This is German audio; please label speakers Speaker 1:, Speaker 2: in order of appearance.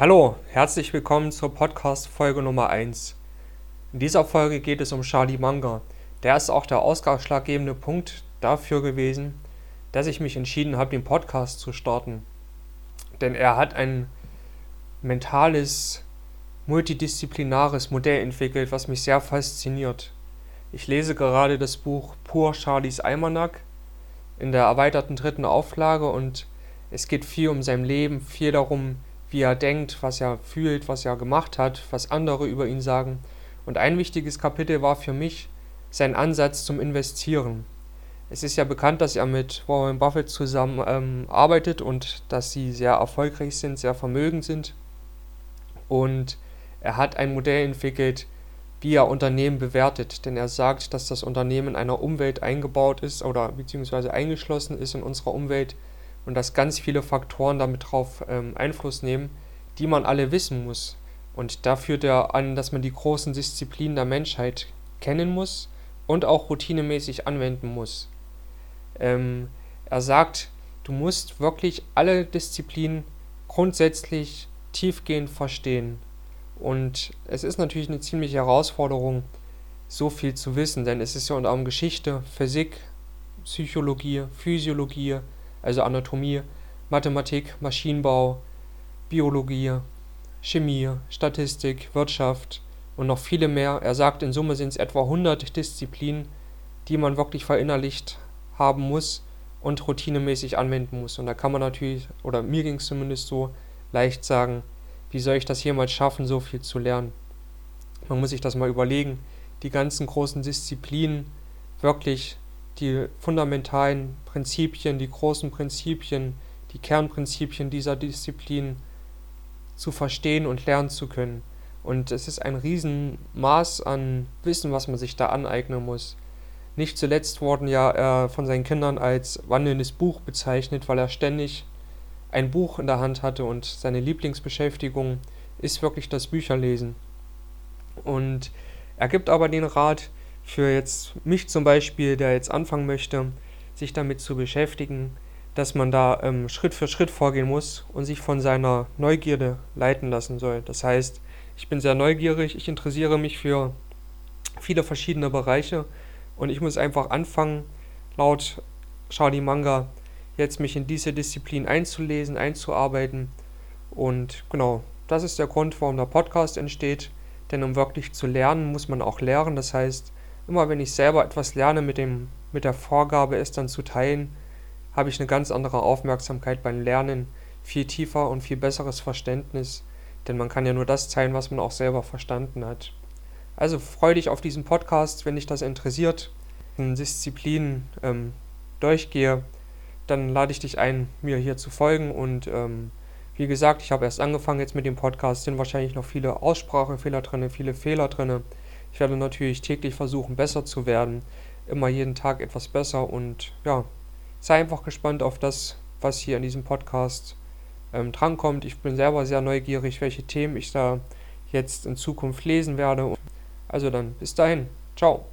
Speaker 1: Hallo, herzlich willkommen zur Podcast-Folge Nummer 1. In dieser Folge geht es um Charlie Munger. Der ist auch der ausschlaggebende Punkt dafür gewesen, dass ich mich entschieden habe, den Podcast zu starten. Denn er hat ein mentales, multidisziplinares Modell entwickelt, was mich sehr fasziniert. Ich lese gerade das Buch Pur Charlies Almanack in der erweiterten dritten Auflage und es geht viel um sein Leben, viel darum, wie er denkt, was er fühlt, was er gemacht hat, was andere über ihn sagen. Und ein wichtiges Kapitel war für mich sein Ansatz zum Investieren. Es ist ja bekannt, dass er mit Warren Buffett zusammen ähm, arbeitet und dass sie sehr erfolgreich sind, sehr vermögend sind. Und er hat ein Modell entwickelt, wie er Unternehmen bewertet. Denn er sagt, dass das Unternehmen in einer Umwelt eingebaut ist oder beziehungsweise eingeschlossen ist in unserer Umwelt, und dass ganz viele Faktoren damit drauf ähm, Einfluss nehmen, die man alle wissen muss. Und da führt er an, dass man die großen Disziplinen der Menschheit kennen muss und auch routinemäßig anwenden muss. Ähm, er sagt, du musst wirklich alle Disziplinen grundsätzlich tiefgehend verstehen. Und es ist natürlich eine ziemliche Herausforderung, so viel zu wissen, denn es ist ja unter anderem Geschichte, Physik, Psychologie, Physiologie, also Anatomie, Mathematik, Maschinenbau, Biologie, Chemie, Statistik, Wirtschaft und noch viele mehr. Er sagt, in Summe sind es etwa 100 Disziplinen, die man wirklich verinnerlicht haben muss und routinemäßig anwenden muss. Und da kann man natürlich, oder mir ging es zumindest so, leicht sagen, wie soll ich das jemals schaffen, so viel zu lernen? Man muss sich das mal überlegen, die ganzen großen Disziplinen wirklich die fundamentalen Prinzipien, die großen Prinzipien, die Kernprinzipien dieser Disziplin zu verstehen und lernen zu können. Und es ist ein Riesenmaß an Wissen, was man sich da aneignen muss. Nicht zuletzt wurden ja äh, von seinen Kindern als wandelndes Buch bezeichnet, weil er ständig ein Buch in der Hand hatte und seine Lieblingsbeschäftigung ist wirklich das Bücherlesen. Und er gibt aber den Rat, für jetzt mich zum Beispiel, der jetzt anfangen möchte, sich damit zu beschäftigen, dass man da ähm, Schritt für Schritt vorgehen muss und sich von seiner Neugierde leiten lassen soll. Das heißt, ich bin sehr neugierig, ich interessiere mich für viele verschiedene Bereiche und ich muss einfach anfangen, laut Charlie Manga jetzt mich in diese Disziplin einzulesen, einzuarbeiten. Und genau, das ist der Grund, warum der Podcast entsteht. Denn um wirklich zu lernen, muss man auch lernen. Das heißt, immer wenn ich selber etwas lerne mit, dem, mit der Vorgabe, es dann zu teilen, habe ich eine ganz andere Aufmerksamkeit beim Lernen, viel tiefer und viel besseres Verständnis, denn man kann ja nur das teilen, was man auch selber verstanden hat. Also freue dich auf diesen Podcast, wenn dich das interessiert, in Disziplinen ähm, durchgehe, dann lade ich dich ein, mir hier zu folgen und ähm, wie gesagt, ich habe erst angefangen jetzt mit dem Podcast, sind wahrscheinlich noch viele Aussprachefehler drin, viele Fehler drin. Ich werde natürlich täglich versuchen, besser zu werden. Immer jeden Tag etwas besser und ja, sei einfach gespannt auf das, was hier in diesem Podcast ähm, drankommt. Ich bin selber sehr neugierig, welche Themen ich da jetzt in Zukunft lesen werde. Also dann, bis dahin. Ciao.